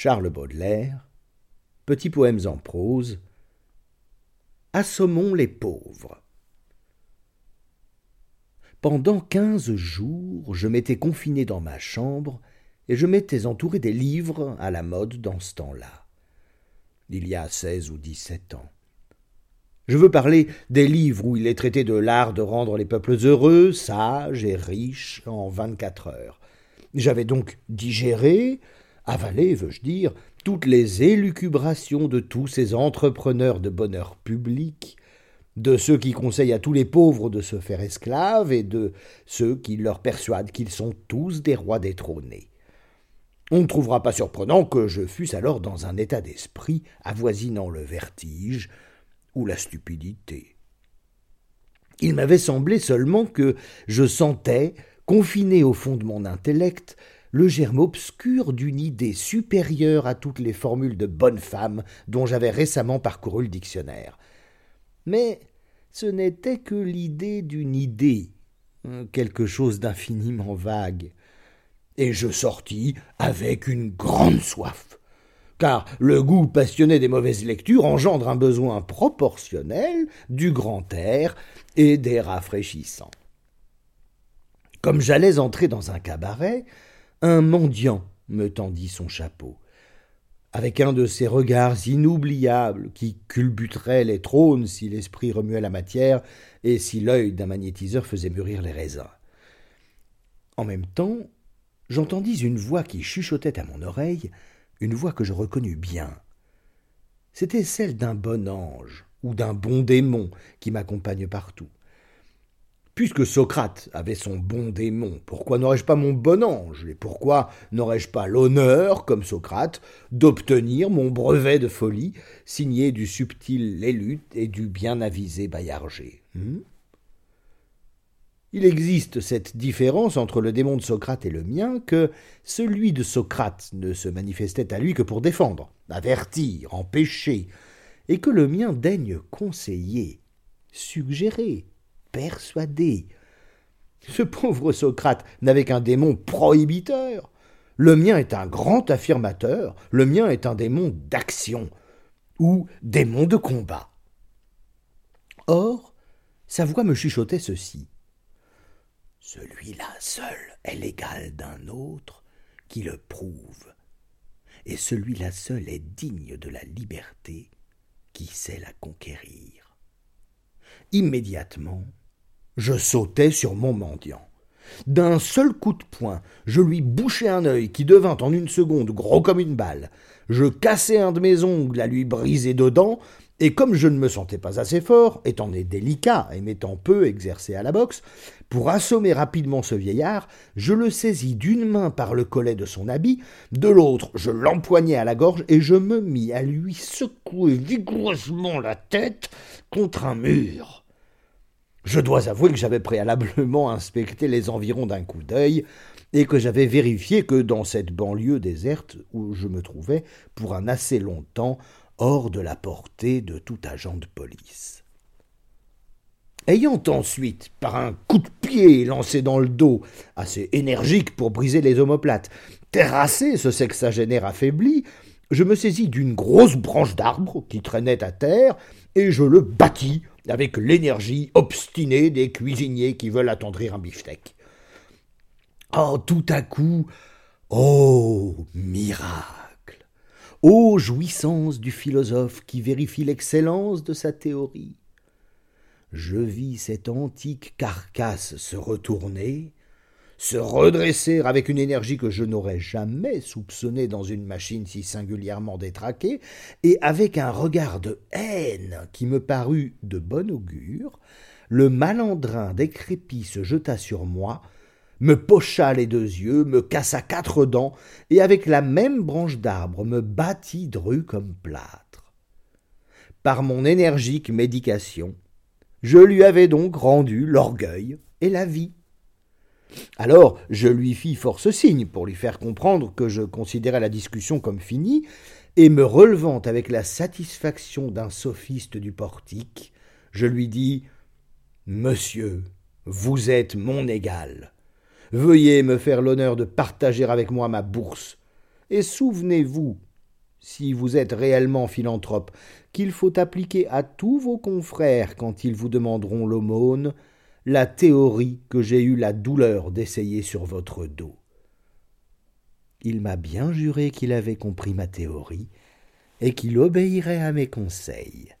Charles Baudelaire, Petits poèmes en prose, Assommons les pauvres. Pendant quinze jours, je m'étais confiné dans ma chambre et je m'étais entouré des livres à la mode dans ce temps-là. Il y a seize ou dix-sept ans. Je veux parler des livres où il est traité de l'art de rendre les peuples heureux, sages et riches en vingt-quatre heures. J'avais donc digéré, avaler, veux-je dire, toutes les élucubrations de tous ces entrepreneurs de bonheur public, de ceux qui conseillent à tous les pauvres de se faire esclaves et de ceux qui leur persuadent qu'ils sont tous des rois détrônés. On ne trouvera pas surprenant que je fusse alors dans un état d'esprit avoisinant le vertige ou la stupidité. Il m'avait semblé seulement que je sentais, confiné au fond de mon intellect, le germe obscur d'une idée supérieure à toutes les formules de bonne femme dont j'avais récemment parcouru le dictionnaire. Mais ce n'était que l'idée d'une idée, quelque chose d'infiniment vague. Et je sortis avec une grande soif, car le goût passionné des mauvaises lectures engendre un besoin proportionnel du grand air et des rafraîchissants. Comme j'allais entrer dans un cabaret, un mendiant me tendit son chapeau. Avec un de ces regards inoubliables qui culbuteraient les trônes si l'esprit remuait la matière et si l'œil d'un magnétiseur faisait mûrir les raisins. En même temps, j'entendis une voix qui chuchotait à mon oreille, une voix que je reconnus bien. C'était celle d'un bon ange ou d'un bon démon qui m'accompagne partout. Puisque Socrate avait son bon démon, pourquoi n'aurais-je pas mon bon ange Et pourquoi n'aurais-je pas l'honneur, comme Socrate, d'obtenir mon brevet de folie, signé du subtil Lélute et du bien avisé Baillarger hmm? Il existe cette différence entre le démon de Socrate et le mien que celui de Socrate ne se manifestait à lui que pour défendre, avertir, empêcher, et que le mien daigne conseiller, suggérer, persuadé. Ce pauvre Socrate n'avait qu'un démon prohibiteur. Le mien est un grand affirmateur, le mien est un démon d'action, ou démon de combat. Or, sa voix me chuchotait ceci. Celui-là seul est l'égal d'un autre qui le prouve, et celui-là seul est digne de la liberté qui sait la conquérir. Immédiatement, je sautai sur mon mendiant. D'un seul coup de poing, je lui bouchai un œil qui devint en une seconde gros comme une balle. Je cassai un de mes ongles à lui briser dedans, et comme je ne me sentais pas assez fort, étant né délicat et m'étant peu exercé à la boxe, pour assommer rapidement ce vieillard, je le saisis d'une main par le collet de son habit, de l'autre je l'empoignai à la gorge et je me mis à lui secouer vigoureusement la tête contre un mur. Je dois avouer que j'avais préalablement inspecté les environs d'un coup d'œil, et que j'avais vérifié que dans cette banlieue déserte où je me trouvais pour un assez long temps hors de la portée de tout agent de police. Ayant ensuite, par un coup de pied lancé dans le dos, assez énergique pour briser les omoplates, terrassé ce sexagénaire affaibli, je me saisis d'une grosse branche d'arbre qui traînait à terre, et je le battis avec l'énergie obstinée des cuisiniers qui veulent attendrir un beefsteak. Oh, tout à coup, oh, miracle, ô jouissance du philosophe qui vérifie l'excellence de sa théorie. Je vis cette antique carcasse se retourner, se redresser avec une énergie que je n'aurais jamais soupçonnée dans une machine si singulièrement détraquée, et avec un regard de haine qui me parut de bon augure, le malandrin décrépit se jeta sur moi, me pocha les deux yeux, me cassa quatre dents, et avec la même branche d'arbre me battit dru comme plâtre. Par mon énergique médication, je lui avais donc rendu l'orgueil et la vie. Alors je lui fis force signe pour lui faire comprendre que je considérais la discussion comme finie, et me relevant avec la satisfaction d'un sophiste du portique, je lui dis Monsieur, vous êtes mon égal. Veuillez me faire l'honneur de partager avec moi ma bourse. Et souvenez-vous si vous êtes réellement philanthrope, qu'il faut appliquer à tous vos confrères quand ils vous demanderont l'aumône la théorie que j'ai eu la douleur d'essayer sur votre dos. Il m'a bien juré qu'il avait compris ma théorie et qu'il obéirait à mes conseils.